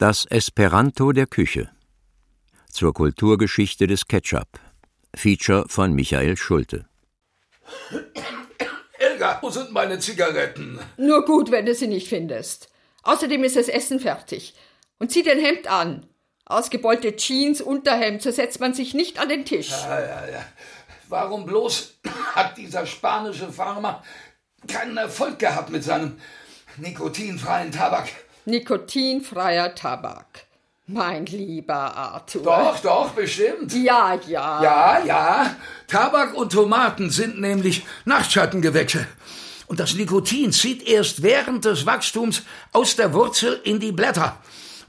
Das Esperanto der Küche zur Kulturgeschichte des Ketchup. Feature von Michael Schulte. Helga, wo sind meine Zigaretten? Nur gut, wenn du sie nicht findest. Außerdem ist das Essen fertig. Und zieh dein Hemd an. Ausgebeulte Jeans, Unterhemd, so setzt man sich nicht an den Tisch. Ja, ja, ja. Warum bloß hat dieser spanische Farmer keinen Erfolg gehabt mit seinem nikotinfreien Tabak? Nikotinfreier Tabak. Mein lieber Arthur. Doch, doch, bestimmt. Ja, ja. Ja, ja. Tabak und Tomaten sind nämlich Nachtschattengewächse. Und das Nikotin zieht erst während des Wachstums aus der Wurzel in die Blätter.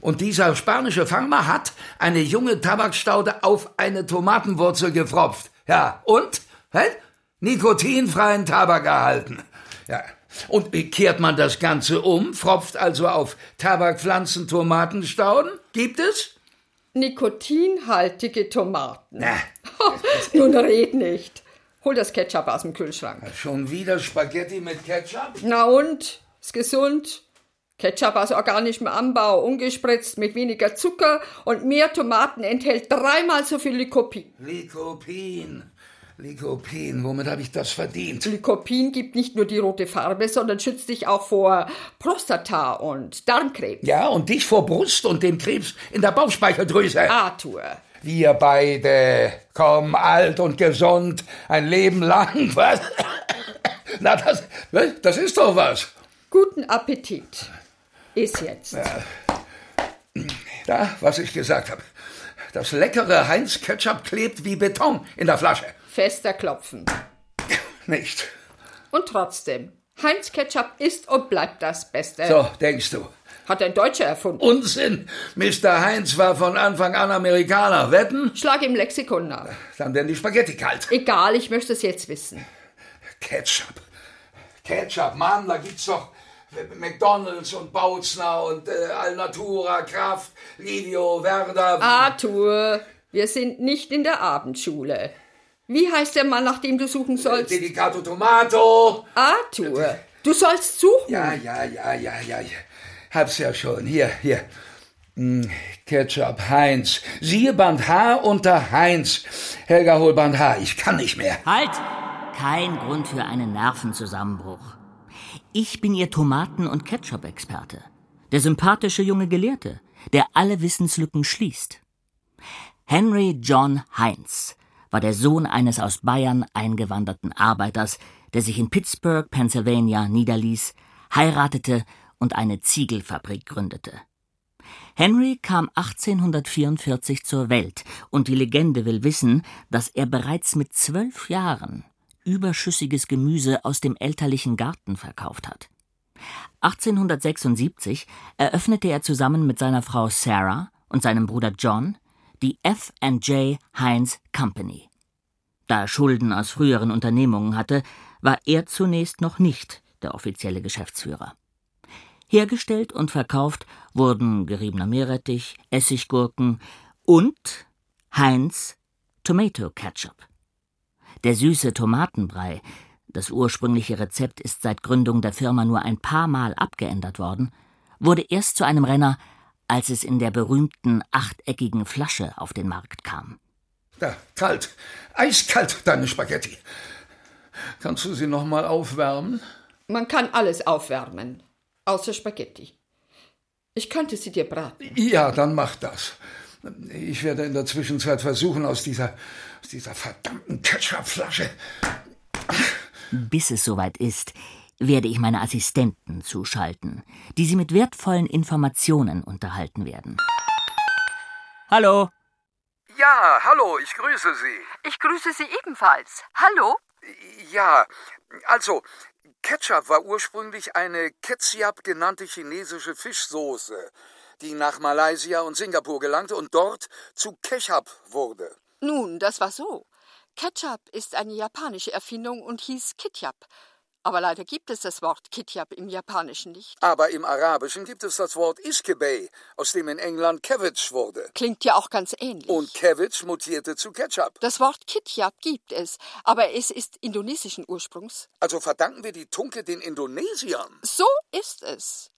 Und dieser spanische Farmer hat eine junge Tabakstaude auf eine Tomatenwurzel gefropft. Ja, und? Hä? Nikotinfreien Tabak erhalten. Ja. Und kehrt man das Ganze um, fropft also auf Tabakpflanzen Tomatenstauden? Gibt es? Nikotinhaltige Tomaten. Na, Nun red nicht. Hol das Ketchup aus dem Kühlschrank. schon wieder Spaghetti mit Ketchup? Na und? Ist gesund? Ketchup aus organischem Anbau, ungespritzt, mit weniger Zucker und mehr Tomaten enthält dreimal so viel Lycopin. Lycopin. Lycopin, womit habe ich das verdient? Lycopin gibt nicht nur die rote Farbe, sondern schützt dich auch vor Prostata und Darmkrebs. Ja, und dich vor Brust und dem Krebs in der Bauchspeicheldrüse. Arthur. Wir beide kommen alt und gesund ein Leben lang. Was? Na, das, das ist doch was. Guten Appetit. Iss jetzt. Da, was ich gesagt habe. Das leckere Heinz-Ketchup klebt wie Beton in der Flasche. Fester klopfen. Nicht. Und trotzdem, Heinz Ketchup ist und bleibt das Beste. So, denkst du. Hat ein Deutscher erfunden. Unsinn. Mr. Heinz war von Anfang an Amerikaner. Wetten? Schlag im Lexikon nach. Dann werden die Spaghetti kalt. Egal, ich möchte es jetzt wissen. Ketchup. Ketchup, Mann, da gibt's doch McDonalds und Bautzner und äh, Alnatura, Kraft, Livio, Werder. Arthur, wir sind nicht in der Abendschule. Wie heißt der Mann, nach dem du suchen sollst? Dedicato Tomato. Arthur, du sollst suchen. Ja, ja, ja, ja, ja. ja. Hab's ja schon. Hier, hier. Hm, Ketchup, Heinz. Siehe Band H unter Heinz. Helga, hol Band H. Ich kann nicht mehr. Halt! Kein Grund für einen Nervenzusammenbruch. Ich bin Ihr Tomaten- und Ketchup-Experte. Der sympathische junge Gelehrte, der alle Wissenslücken schließt. Henry John Heinz war der Sohn eines aus Bayern eingewanderten Arbeiters, der sich in Pittsburgh, Pennsylvania niederließ, heiratete und eine Ziegelfabrik gründete. Henry kam 1844 zur Welt, und die Legende will wissen, dass er bereits mit zwölf Jahren überschüssiges Gemüse aus dem elterlichen Garten verkauft hat. 1876 eröffnete er zusammen mit seiner Frau Sarah und seinem Bruder John die F&J Heinz Company. Da er Schulden aus früheren Unternehmungen hatte, war er zunächst noch nicht der offizielle Geschäftsführer. Hergestellt und verkauft wurden geriebener Meerrettich, Essiggurken und Heinz Tomato Ketchup. Der süße Tomatenbrei, das ursprüngliche Rezept ist seit Gründung der Firma nur ein paar Mal abgeändert worden, wurde erst zu einem Renner, als es in der berühmten achteckigen Flasche auf den Markt kam. Da, kalt. Eiskalt, deine Spaghetti. Kannst du sie noch mal aufwärmen? Man kann alles aufwärmen, außer Spaghetti. Ich könnte sie dir braten. Ja, dann mach das. Ich werde in der Zwischenzeit versuchen, aus dieser, aus dieser verdammten Ketchupflasche. Bis es soweit ist, werde ich meine Assistenten zuschalten, die Sie mit wertvollen Informationen unterhalten werden. Hallo, Ja, hallo, ich grüße Sie. Ich grüße Sie ebenfalls. Hallo? Ja, also, Ketchup war ursprünglich eine Ketchup genannte chinesische Fischsoße, die nach Malaysia und Singapur gelangte und dort zu Ketchup wurde. Nun, das war so. Ketchup ist eine japanische Erfindung und hieß Kitjap. Aber leider gibt es das Wort Kitjap im Japanischen nicht. Aber im Arabischen gibt es das Wort Iskebay, aus dem in England Cabbage wurde. Klingt ja auch ganz ähnlich. Und Cabbage mutierte zu Ketchup. das Wort Kitjap gibt es, aber es ist indonesischen Ursprungs. Also verdanken wir die Tunke den Indonesiern. So ist es.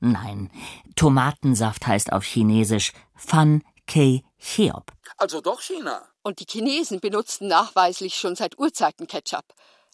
Nein, Tomatensaft heißt auf Chinesisch Fan Kei Cheop. Also doch China. Und die Chinesen benutzten nachweislich schon seit Urzeiten Ketchup.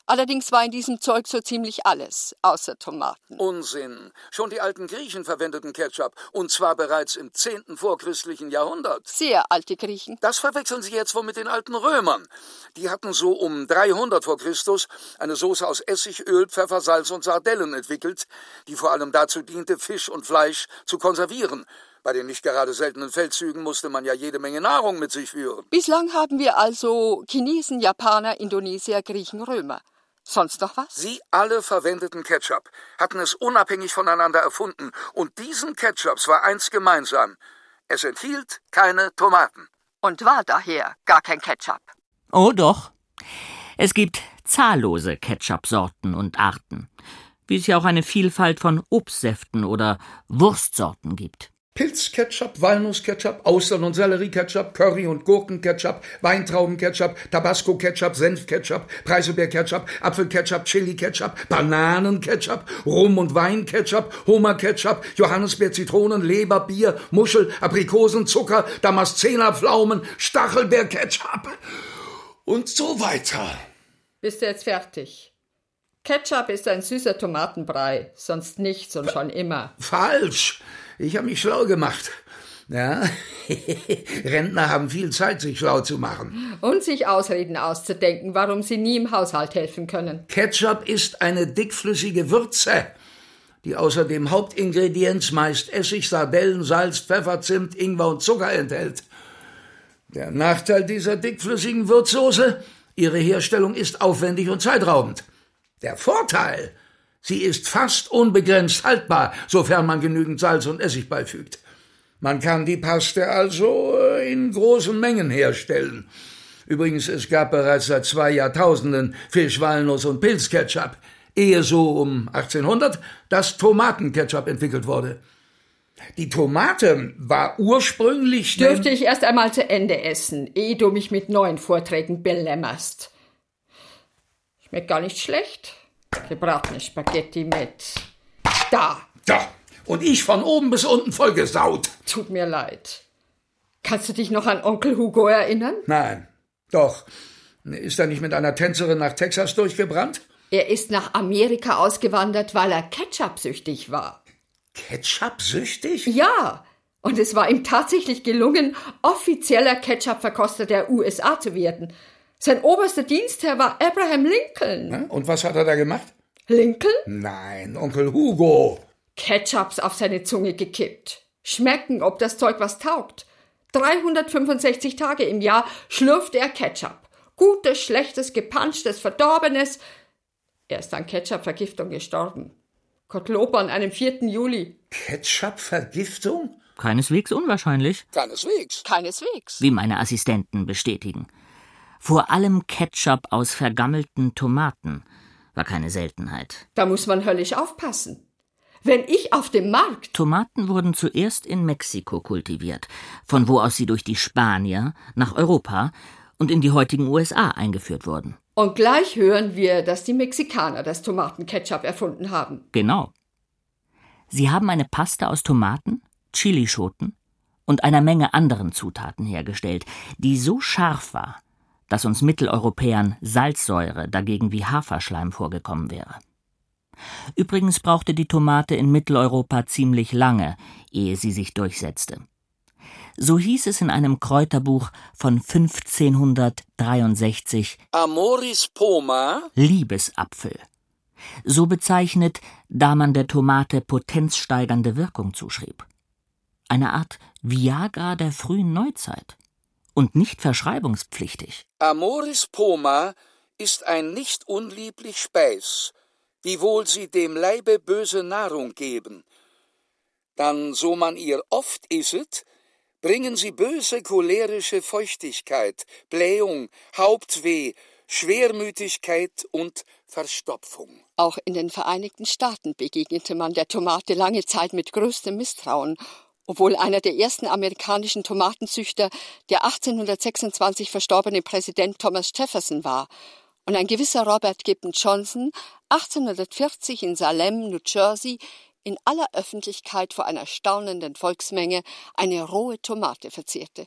Allerdings war in diesem Zeug so ziemlich alles, außer Tomaten. Unsinn. Schon die alten Griechen verwendeten Ketchup, und zwar bereits im 10. vorchristlichen Jahrhundert. Sehr alte Griechen. Das verwechseln Sie jetzt wohl mit den alten Römern. Die hatten so um 300 vor Christus eine Soße aus Essig, Öl, Pfeffer, Salz und Sardellen entwickelt, die vor allem dazu diente, Fisch und Fleisch zu konservieren. Bei den nicht gerade seltenen Feldzügen musste man ja jede Menge Nahrung mit sich führen. Bislang haben wir also Chinesen, Japaner, Indonesier, Griechen, Römer. Sonst noch was? Sie alle verwendeten Ketchup, hatten es unabhängig voneinander erfunden, und diesen Ketchups war eins gemeinsam. Es enthielt keine Tomaten. Und war daher gar kein Ketchup. Oh doch. Es gibt zahllose Ketchup-Sorten und Arten, wie es ja auch eine Vielfalt von Obstsäften oder Wurstsorten gibt. Pilzketchup, Walnussketchup, Austern- und Sellerieketchup, Curry- und Gurkenketchup, Weintraubenketchup, Tabasco-Ketchup, Senfketchup, Preiselbeerketchup, Apfelketchup, Chili-Ketchup, Bananenketchup, Rum- und Weinketchup, Hummerketchup, Johannisbeer, Zitronen, Leber, Bier, Muschel, Aprikosen, Zucker, Damaszenerpflaumen, Stachelbeerketchup und so weiter. Bist du jetzt fertig? Ketchup ist ein süßer Tomatenbrei, sonst nichts und schon immer. Falsch. Ich habe mich schlau gemacht. Ja, Rentner haben viel Zeit, sich schlau zu machen. Und sich Ausreden auszudenken, warum sie nie im Haushalt helfen können. Ketchup ist eine dickflüssige Würze, die außer dem Hauptingredienz meist Essig, Sardellen, Salz, Pfeffer, Zimt, Ingwer und Zucker enthält. Der Nachteil dieser dickflüssigen Würzsoße, ihre Herstellung ist aufwendig und zeitraubend. Der Vorteil, sie ist fast unbegrenzt haltbar, sofern man genügend Salz und Essig beifügt. Man kann die Paste also äh, in großen Mengen herstellen. Übrigens, es gab bereits seit zwei Jahrtausenden Fisch, Walnuss und Pilzketchup, ehe so um 1800 das Tomatenketchup entwickelt wurde. Die Tomate war ursprünglich. Dürfte ich erst einmal zu Ende essen, ehe du mich mit neuen Vorträgen belämmerst. Schmeckt gar nicht schlecht. Gebratene Spaghetti mit. Da! Da! Und ich von oben bis unten vollgesaut. Tut mir leid. Kannst du dich noch an Onkel Hugo erinnern? Nein. Doch. Ist er nicht mit einer Tänzerin nach Texas durchgebrannt? Er ist nach Amerika ausgewandert, weil er Ketchup-süchtig war. Ketchup-süchtig? Ja. Und es war ihm tatsächlich gelungen, offizieller Ketchup-Verkoster der USA zu werden. Sein oberster Dienstherr war Abraham Lincoln. Und was hat er da gemacht? Lincoln? Nein, Onkel Hugo. Ketchups auf seine Zunge gekippt. Schmecken, ob das Zeug was taugt. 365 Tage im Jahr schlürft er Ketchup. Gutes, schlechtes, gepanschtes, verdorbenes. Er ist an Ketchup-Vergiftung gestorben. Gottlob an einem 4. Juli. Ketchup-Vergiftung? Keineswegs unwahrscheinlich. Keineswegs. Keineswegs. Wie meine Assistenten bestätigen. Vor allem Ketchup aus vergammelten Tomaten war keine Seltenheit. Da muss man höllisch aufpassen. Wenn ich auf dem Markt. Tomaten wurden zuerst in Mexiko kultiviert, von wo aus sie durch die Spanier nach Europa und in die heutigen USA eingeführt wurden. Und gleich hören wir, dass die Mexikaner das Tomatenketchup erfunden haben. Genau. Sie haben eine Paste aus Tomaten, Chilischoten und einer Menge anderen Zutaten hergestellt, die so scharf war, dass uns Mitteleuropäern Salzsäure dagegen wie Haferschleim vorgekommen wäre. Übrigens brauchte die Tomate in Mitteleuropa ziemlich lange, ehe sie sich durchsetzte. So hieß es in einem Kräuterbuch von 1563 Amoris poma? Liebesapfel. So bezeichnet, da man der Tomate potenzsteigernde Wirkung zuschrieb. Eine Art Viagra der frühen Neuzeit und nicht verschreibungspflichtig. Amoris poma ist ein nicht unlieblich Speis, wiewohl sie dem Leibe böse Nahrung geben. Dann, so man ihr oft isset, bringen sie böse cholerische Feuchtigkeit, Blähung, Hauptweh, Schwermütigkeit und Verstopfung. Auch in den Vereinigten Staaten begegnete man der Tomate lange Zeit mit größtem Misstrauen, obwohl einer der ersten amerikanischen Tomatenzüchter der 1826 verstorbene Präsident Thomas Jefferson war und ein gewisser Robert Gibbon Johnson 1840 in Salem, New Jersey, in aller Öffentlichkeit vor einer staunenden Volksmenge eine rohe Tomate verzehrte.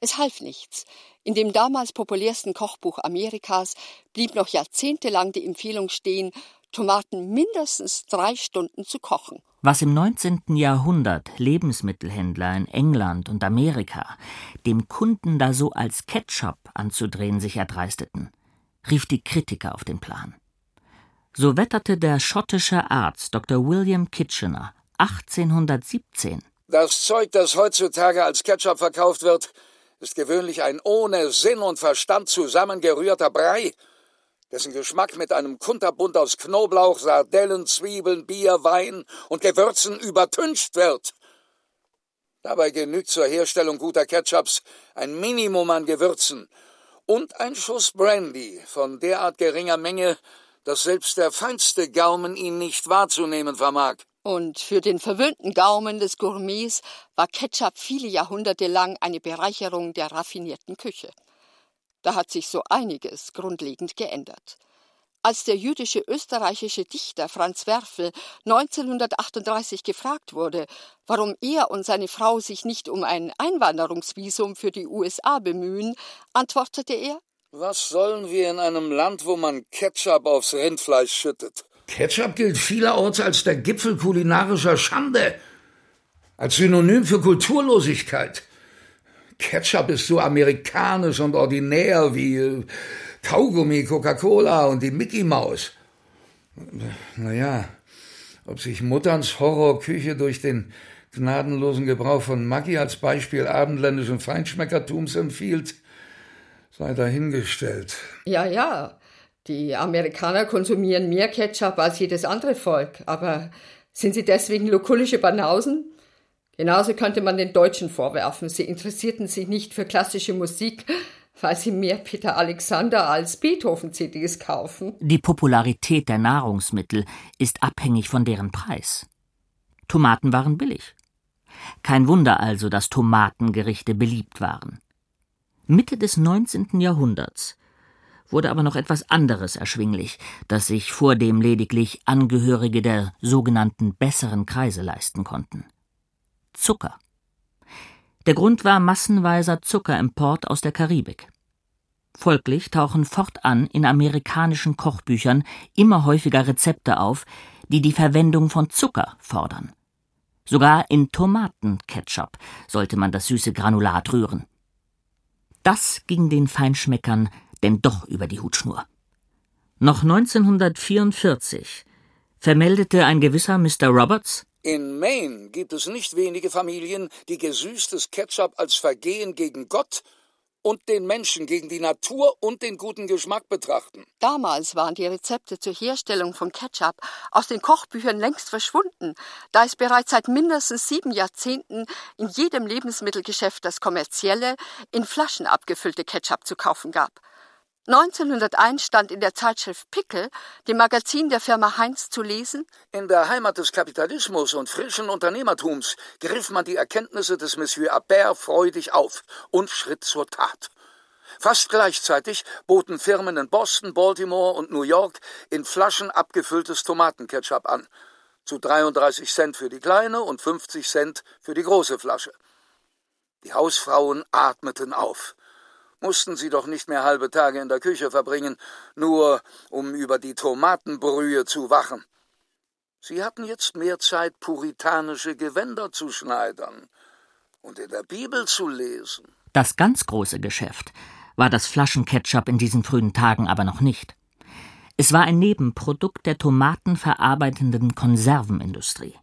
Es half nichts. In dem damals populärsten Kochbuch Amerikas blieb noch jahrzehntelang die Empfehlung stehen, Tomaten mindestens drei Stunden zu kochen. Was im 19. Jahrhundert Lebensmittelhändler in England und Amerika dem Kunden da so als Ketchup anzudrehen sich erdreisteten, rief die Kritiker auf den Plan. So wetterte der schottische Arzt Dr. William Kitchener 1817. Das Zeug, das heutzutage als Ketchup verkauft wird, ist gewöhnlich ein ohne Sinn und Verstand zusammengerührter Brei, dessen Geschmack mit einem Kunterbund aus Knoblauch, Sardellen, Zwiebeln, Bier, Wein und Gewürzen übertüncht wird. Dabei genügt zur Herstellung guter Ketchups ein Minimum an Gewürzen und ein Schuss Brandy von derart geringer Menge, dass selbst der feinste Gaumen ihn nicht wahrzunehmen vermag. Und für den verwöhnten Gaumen des Gourmets war Ketchup viele Jahrhunderte lang eine Bereicherung der raffinierten Küche. Da hat sich so einiges grundlegend geändert. Als der jüdische österreichische Dichter Franz Werfel 1938 gefragt wurde, warum er und seine Frau sich nicht um ein Einwanderungsvisum für die USA bemühen, antwortete er Was sollen wir in einem Land, wo man Ketchup aufs Rindfleisch schüttet? Ketchup gilt vielerorts als der Gipfel kulinarischer Schande, als Synonym für Kulturlosigkeit. Ketchup ist so amerikanisch und ordinär wie äh, Kaugummi, Coca-Cola und die Mickey Maus. Naja, ob sich Mutterns Horrorküche durch den gnadenlosen Gebrauch von Maggi als Beispiel abendländischen Feinschmeckertums empfiehlt, sei dahingestellt. Ja, ja. Die Amerikaner konsumieren mehr Ketchup als jedes andere Volk, aber sind sie deswegen lukullische Banausen? Genauso könnte man den Deutschen vorwerfen, sie interessierten sich nicht für klassische Musik, weil sie mehr Peter Alexander als Beethoven-CDs kaufen. Die Popularität der Nahrungsmittel ist abhängig von deren Preis. Tomaten waren billig. Kein Wunder also, dass Tomatengerichte beliebt waren. Mitte des 19. Jahrhunderts wurde aber noch etwas anderes erschwinglich, das sich vor dem lediglich Angehörige der sogenannten besseren Kreise leisten konnten. Zucker. Der Grund war massenweiser Zuckerimport aus der Karibik. Folglich tauchen fortan in amerikanischen Kochbüchern immer häufiger Rezepte auf, die die Verwendung von Zucker fordern. Sogar in Tomatenketchup sollte man das süße Granulat rühren. Das ging den Feinschmeckern denn doch über die Hutschnur. Noch 1944 vermeldete ein gewisser Mr. Roberts, in Maine gibt es nicht wenige Familien, die gesüßtes Ketchup als Vergehen gegen Gott und den Menschen, gegen die Natur und den guten Geschmack betrachten. Damals waren die Rezepte zur Herstellung von Ketchup aus den Kochbüchern längst verschwunden, da es bereits seit mindestens sieben Jahrzehnten in jedem Lebensmittelgeschäft das kommerzielle, in Flaschen abgefüllte Ketchup zu kaufen gab. 1901 stand in der Zeitschrift Pickel, dem Magazin der Firma Heinz, zu lesen: In der Heimat des Kapitalismus und frischen Unternehmertums griff man die Erkenntnisse des Monsieur Appert freudig auf und schritt zur Tat. Fast gleichzeitig boten Firmen in Boston, Baltimore und New York in Flaschen abgefülltes Tomatenketchup an. Zu 33 Cent für die kleine und 50 Cent für die große Flasche. Die Hausfrauen atmeten auf mussten sie doch nicht mehr halbe Tage in der Küche verbringen, nur um über die Tomatenbrühe zu wachen. Sie hatten jetzt mehr Zeit, puritanische Gewänder zu schneidern und in der Bibel zu lesen. Das ganz große Geschäft war das Flaschenketchup in diesen frühen Tagen aber noch nicht. Es war ein Nebenprodukt der tomatenverarbeitenden Konservenindustrie.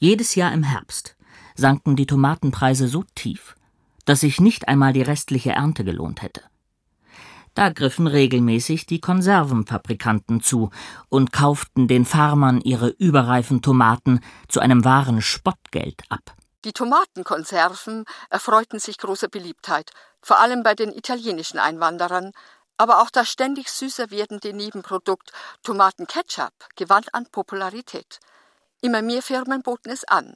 Jedes Jahr im Herbst sanken die Tomatenpreise so tief, dass sich nicht einmal die restliche Ernte gelohnt hätte. Da griffen regelmäßig die Konservenfabrikanten zu und kauften den Farmern ihre überreifen Tomaten zu einem wahren Spottgeld ab. Die Tomatenkonserven erfreuten sich großer Beliebtheit, vor allem bei den italienischen Einwanderern, aber auch das ständig süßer werdende Nebenprodukt Tomatenketchup gewann an Popularität. Immer mehr Firmen boten es an,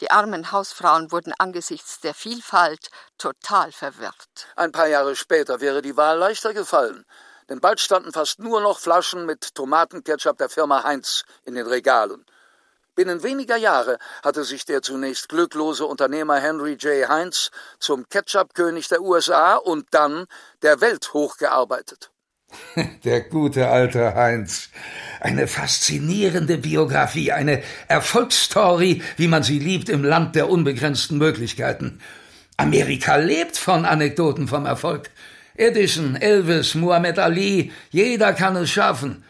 die armen Hausfrauen wurden angesichts der Vielfalt total verwirrt. Ein paar Jahre später wäre die Wahl leichter gefallen, denn bald standen fast nur noch Flaschen mit Tomatenketchup der Firma Heinz in den Regalen. Binnen weniger Jahre hatte sich der zunächst glücklose Unternehmer Henry J. Heinz zum Ketchup-König der USA und dann der Welt hochgearbeitet. Der gute alte Heinz. Eine faszinierende Biografie, eine Erfolgsstory, wie man sie liebt im Land der unbegrenzten Möglichkeiten. Amerika lebt von Anekdoten vom Erfolg. Edison, Elvis, Muhammad Ali, jeder kann es schaffen.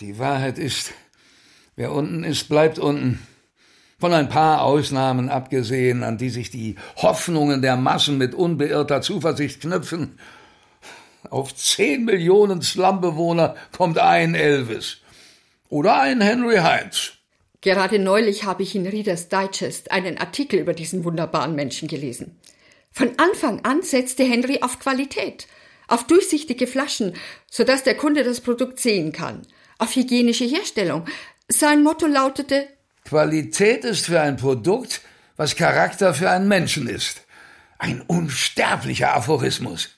Die Wahrheit ist, wer unten ist, bleibt unten. Von ein paar Ausnahmen abgesehen, an die sich die Hoffnungen der Massen mit unbeirrter Zuversicht knüpfen. Auf zehn Millionen Slumbewohner kommt ein Elvis. Oder ein Henry Heinz. Gerade neulich habe ich in Reader's Digest einen Artikel über diesen wunderbaren Menschen gelesen. Von Anfang an setzte Henry auf Qualität, auf durchsichtige Flaschen, sodass der Kunde das Produkt sehen kann, auf hygienische Herstellung. Sein Motto lautete Qualität ist für ein Produkt, was Charakter für einen Menschen ist. Ein unsterblicher Aphorismus.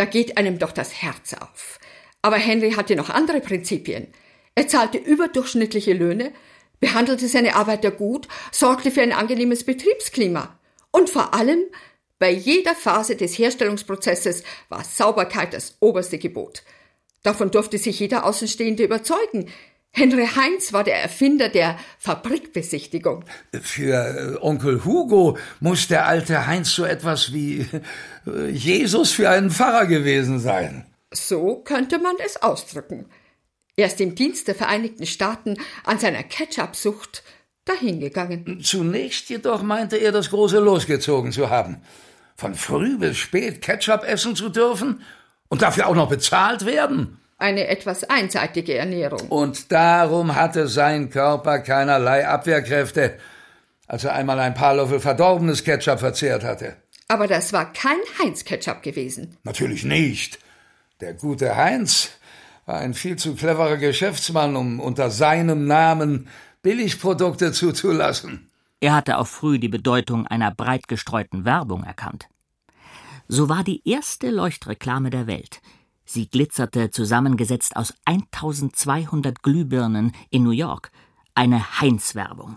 Da geht einem doch das Herz auf. Aber Henry hatte noch andere Prinzipien. Er zahlte überdurchschnittliche Löhne, behandelte seine Arbeiter gut, sorgte für ein angenehmes Betriebsklima. Und vor allem bei jeder Phase des Herstellungsprozesses war Sauberkeit das oberste Gebot. Davon durfte sich jeder Außenstehende überzeugen. Henry Heinz war der Erfinder der Fabrikbesichtigung. Für äh, Onkel Hugo muss der alte Heinz so etwas wie äh, Jesus für einen Pfarrer gewesen sein. So könnte man es ausdrücken. Er ist im Dienst der Vereinigten Staaten an seiner Ketchup-Sucht dahingegangen. Zunächst jedoch meinte er, das große losgezogen zu haben von früh bis spät Ketchup essen zu dürfen und dafür auch noch bezahlt werden? Eine etwas einseitige Ernährung. Und darum hatte sein Körper keinerlei Abwehrkräfte, als er einmal ein paar Löffel verdorbenes Ketchup verzehrt hatte. Aber das war kein Heinz-Ketchup gewesen. Natürlich nicht. Der gute Heinz war ein viel zu cleverer Geschäftsmann, um unter seinem Namen Billigprodukte zuzulassen. Er hatte auch früh die Bedeutung einer breit gestreuten Werbung erkannt. So war die erste Leuchtreklame der Welt. Sie glitzerte zusammengesetzt aus 1200 Glühbirnen in New York. Eine Heinz-Werbung.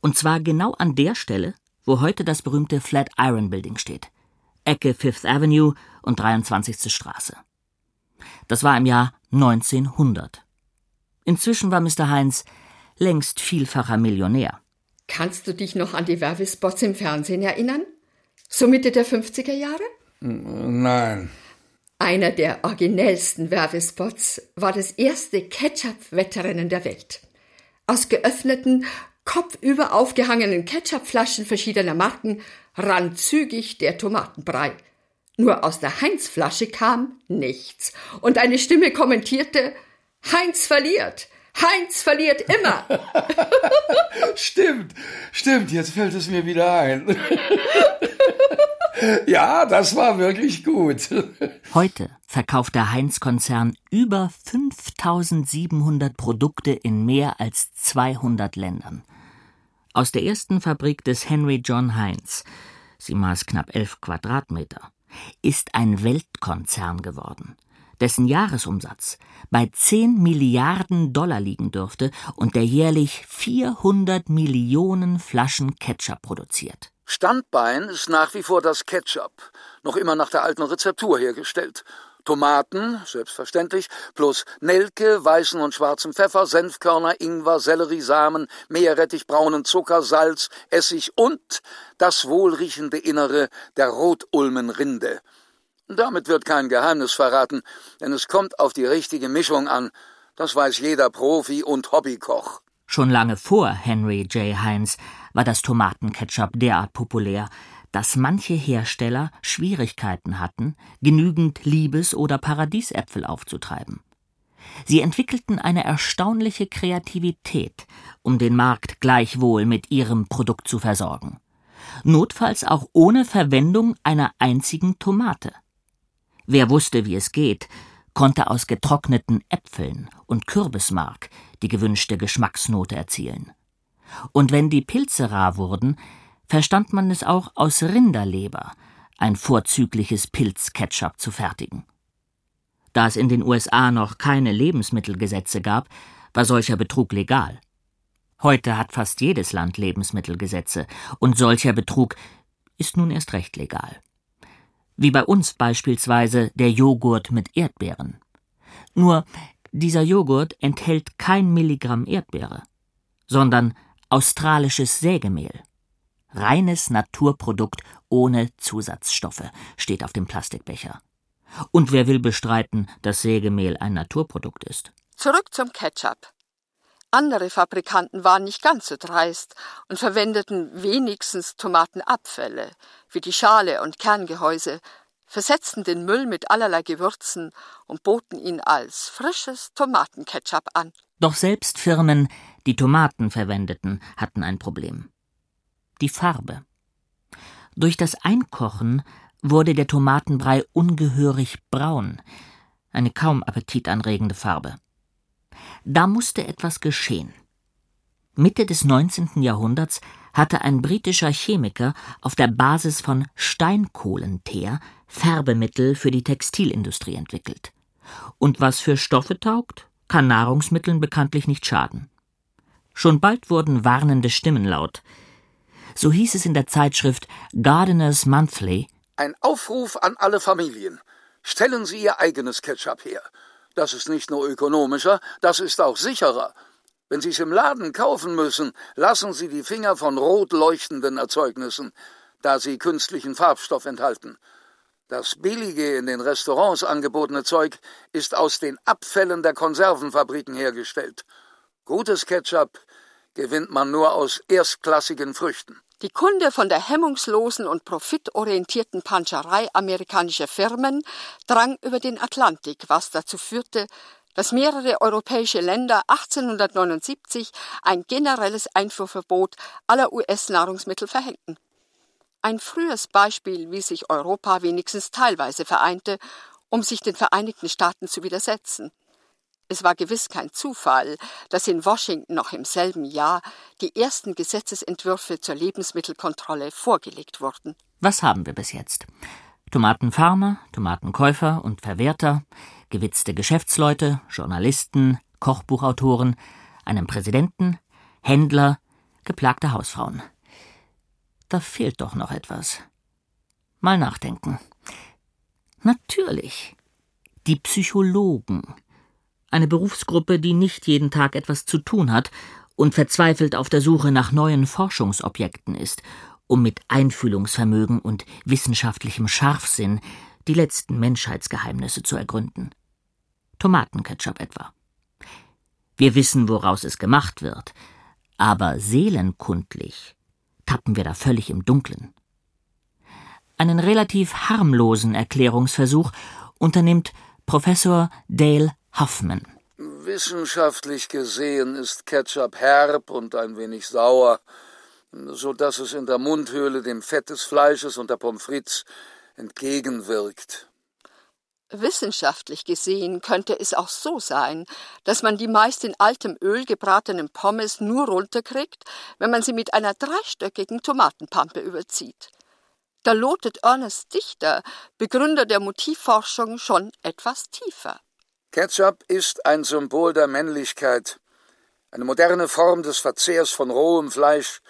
Und zwar genau an der Stelle, wo heute das berühmte Flatiron Building steht. Ecke Fifth Avenue und 23. Straße. Das war im Jahr 1900. Inzwischen war Mr. Heinz längst vielfacher Millionär. Kannst du dich noch an die Werbespots im Fernsehen erinnern? So Mitte der 50er Jahre? Nein. Einer der originellsten Werbespots war das erste Ketchup-Wettrennen der Welt. Aus geöffneten, kopfüber aufgehangenen Ketchupflaschen verschiedener Marken rann zügig der Tomatenbrei. Nur aus der Heinz-Flasche kam nichts. Und eine Stimme kommentierte, Heinz verliert. Heinz verliert immer. stimmt, stimmt, jetzt fällt es mir wieder ein. ja, das war wirklich gut. Heute verkauft der Heinz-Konzern über 5700 Produkte in mehr als 200 Ländern. Aus der ersten Fabrik des Henry John Heinz, sie maß knapp 11 Quadratmeter, ist ein Weltkonzern geworden dessen Jahresumsatz bei 10 Milliarden Dollar liegen dürfte und der jährlich 400 Millionen Flaschen Ketchup produziert. Standbein ist nach wie vor das Ketchup, noch immer nach der alten Rezeptur hergestellt. Tomaten, selbstverständlich, plus Nelke, weißen und schwarzen Pfeffer, Senfkörner, Ingwer, Selleriesamen, Meerrettich, braunen Zucker, Salz, Essig und das wohlriechende Innere der Rotulmenrinde. Damit wird kein Geheimnis verraten, denn es kommt auf die richtige Mischung an. Das weiß jeder Profi und Hobbykoch. Schon lange vor Henry J. Heinz war das Tomatenketchup derart populär, dass manche Hersteller Schwierigkeiten hatten, genügend Liebes- oder Paradiesäpfel aufzutreiben. Sie entwickelten eine erstaunliche Kreativität, um den Markt gleichwohl mit ihrem Produkt zu versorgen. Notfalls auch ohne Verwendung einer einzigen Tomate. Wer wusste, wie es geht, konnte aus getrockneten Äpfeln und Kürbismark die gewünschte Geschmacksnote erzielen. Und wenn die Pilze rar wurden, verstand man es auch aus Rinderleber ein vorzügliches Pilzketchup zu fertigen. Da es in den USA noch keine Lebensmittelgesetze gab, war solcher Betrug legal. Heute hat fast jedes Land Lebensmittelgesetze, und solcher Betrug ist nun erst recht legal. Wie bei uns beispielsweise der Joghurt mit Erdbeeren. Nur dieser Joghurt enthält kein Milligramm Erdbeere, sondern australisches Sägemehl. Reines Naturprodukt ohne Zusatzstoffe steht auf dem Plastikbecher. Und wer will bestreiten, dass Sägemehl ein Naturprodukt ist? Zurück zum Ketchup. Andere Fabrikanten waren nicht ganz so dreist und verwendeten wenigstens Tomatenabfälle, wie die Schale und Kerngehäuse, versetzten den Müll mit allerlei Gewürzen und boten ihn als frisches Tomatenketchup an. Doch selbst Firmen, die Tomaten verwendeten, hatten ein Problem. Die Farbe. Durch das Einkochen wurde der Tomatenbrei ungehörig braun, eine kaum appetitanregende Farbe. Da musste etwas geschehen. Mitte des 19. Jahrhunderts hatte ein britischer Chemiker auf der Basis von Steinkohlenteer Färbemittel für die Textilindustrie entwickelt. Und was für Stoffe taugt, kann Nahrungsmitteln bekanntlich nicht schaden. Schon bald wurden warnende Stimmen laut. So hieß es in der Zeitschrift Gardeners Monthly Ein Aufruf an alle Familien. Stellen Sie Ihr eigenes Ketchup her. Das ist nicht nur ökonomischer, das ist auch sicherer. Wenn Sie es im Laden kaufen müssen, lassen Sie die Finger von rot leuchtenden Erzeugnissen, da sie künstlichen Farbstoff enthalten. Das billige in den Restaurants angebotene Zeug ist aus den Abfällen der Konservenfabriken hergestellt. Gutes Ketchup gewinnt man nur aus erstklassigen Früchten. Die Kunde von der hemmungslosen und profitorientierten Panscherei amerikanischer Firmen drang über den Atlantik, was dazu führte, dass mehrere europäische Länder 1879 ein generelles Einfuhrverbot aller US-Nahrungsmittel verhängten. Ein frühes Beispiel, wie sich Europa wenigstens teilweise vereinte, um sich den Vereinigten Staaten zu widersetzen. Es war gewiss kein Zufall, dass in Washington noch im selben Jahr die ersten Gesetzesentwürfe zur Lebensmittelkontrolle vorgelegt wurden. Was haben wir bis jetzt? Tomatenfarmer, Tomatenkäufer und Verwerter, gewitzte Geschäftsleute, Journalisten, Kochbuchautoren, einen Präsidenten, Händler, geplagte Hausfrauen. Da fehlt doch noch etwas. Mal nachdenken. Natürlich. Die Psychologen eine Berufsgruppe, die nicht jeden Tag etwas zu tun hat und verzweifelt auf der Suche nach neuen Forschungsobjekten ist, um mit Einfühlungsvermögen und wissenschaftlichem Scharfsinn die letzten Menschheitsgeheimnisse zu ergründen. Tomatenketchup etwa. Wir wissen, woraus es gemacht wird, aber seelenkundlich tappen wir da völlig im Dunkeln. Einen relativ harmlosen Erklärungsversuch unternimmt Professor Dale Hoffman. Wissenschaftlich gesehen ist Ketchup herb und ein wenig sauer, so dass es in der Mundhöhle dem Fett des Fleisches und der Pommes frites entgegenwirkt. Wissenschaftlich gesehen könnte es auch so sein, dass man die meist in altem Öl gebratenen Pommes nur runterkriegt, wenn man sie mit einer dreistöckigen Tomatenpampe überzieht. Da lotet Ernest Dichter, Begründer der Motivforschung, schon etwas tiefer. Ketchup ist ein Symbol der Männlichkeit, eine moderne Form des Verzehrs von rohem Fleisch,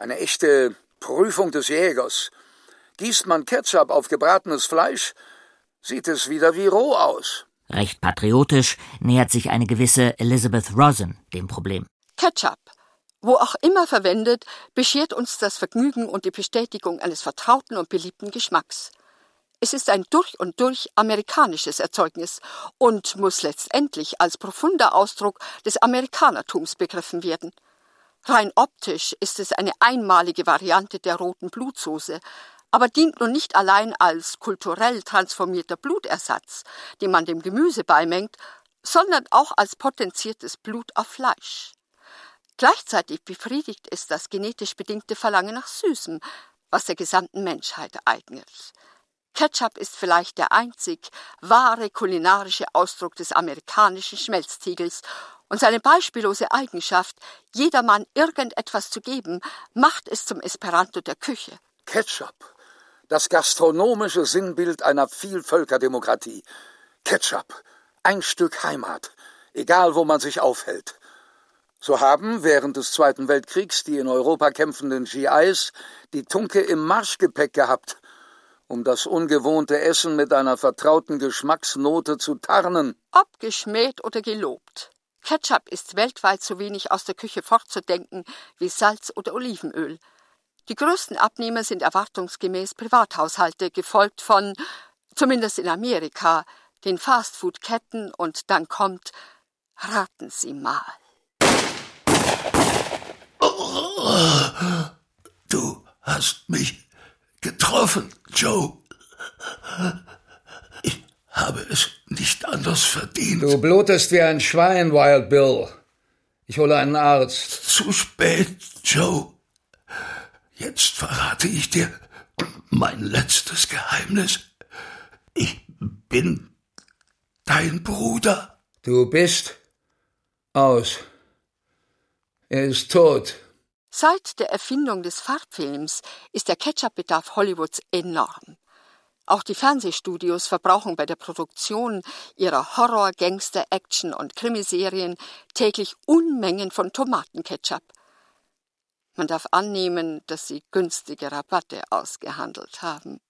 eine echte Prüfung des Jägers. Gießt man Ketchup auf gebratenes Fleisch, sieht es wieder wie roh aus. Recht patriotisch nähert sich eine gewisse Elizabeth Rosen dem Problem. Ketchup, wo auch immer verwendet, beschert uns das Vergnügen und die Bestätigung eines vertrauten und beliebten Geschmacks. Es ist ein durch und durch amerikanisches Erzeugnis und muss letztendlich als profunder Ausdruck des Amerikanertums begriffen werden. Rein optisch ist es eine einmalige Variante der roten Blutsoße, aber dient nun nicht allein als kulturell transformierter Blutersatz, den man dem Gemüse beimengt, sondern auch als potenziertes Blut auf Fleisch. Gleichzeitig befriedigt es das genetisch bedingte Verlangen nach Süßem, was der gesamten Menschheit eignet. Ketchup ist vielleicht der einzig wahre kulinarische Ausdruck des amerikanischen Schmelztiegels, und seine beispiellose Eigenschaft, jedermann irgendetwas zu geben, macht es zum Esperanto der Küche. Ketchup, das gastronomische Sinnbild einer So haben während des Zweiten Weltkriegs die in Europa kämpfenden GIs die Tunke im Marschgepäck gehabt, um das ungewohnte Essen mit einer vertrauten Geschmacksnote zu tarnen. Ob geschmäht oder gelobt. Ketchup ist weltweit so wenig aus der Küche fortzudenken wie Salz oder Olivenöl. Die größten Abnehmer sind erwartungsgemäß Privathaushalte, gefolgt von, zumindest in Amerika, den Fastfood-Ketten und dann kommt, raten Sie mal. Du hast mich getroffen, Joe. Ich habe es nicht anders verdient. Du blutest wie ein Schwein, Wild Bill. Ich hole einen Arzt. Zu spät, Joe. Jetzt verrate ich dir mein letztes Geheimnis. Ich bin dein Bruder. Du bist aus. Er ist tot. Seit der Erfindung des Farbfilms ist der Ketchup-Bedarf Hollywoods enorm. Auch die Fernsehstudios verbrauchen bei der Produktion ihrer Horror-, Gangster-, Action- und Krimiserien täglich Unmengen von Tomatenketchup. Man darf annehmen, dass sie günstige Rabatte ausgehandelt haben.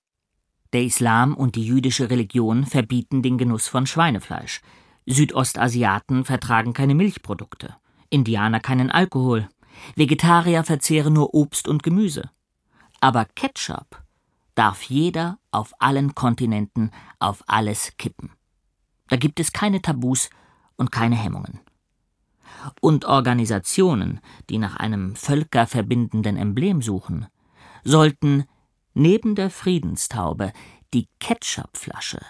Der Islam und die jüdische Religion verbieten den Genuss von Schweinefleisch. Südostasiaten vertragen keine Milchprodukte. Indianer keinen Alkohol. Vegetarier verzehren nur Obst und Gemüse. Aber Ketchup darf jeder auf allen Kontinenten auf alles kippen. Da gibt es keine Tabus und keine Hemmungen und Organisationen, die nach einem völkerverbindenden Emblem suchen, sollten neben der Friedenstaube die Ketchupflasche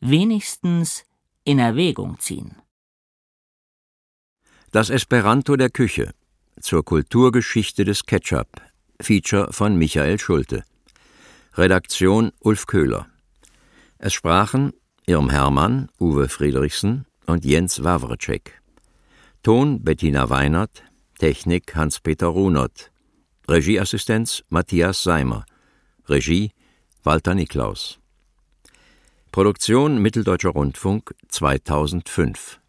wenigstens in Erwägung ziehen. Das Esperanto der Küche zur Kulturgeschichte des Ketchup. Feature von Michael Schulte. Redaktion Ulf Köhler. Es sprachen Irm Hermann, Uwe Friedrichsen und Jens Wawrczyk. Ton Bettina Weinert, Technik Hans-Peter Runert, Regieassistenz Matthias Seimer, Regie Walter Niklaus. Produktion Mitteldeutscher Rundfunk 2005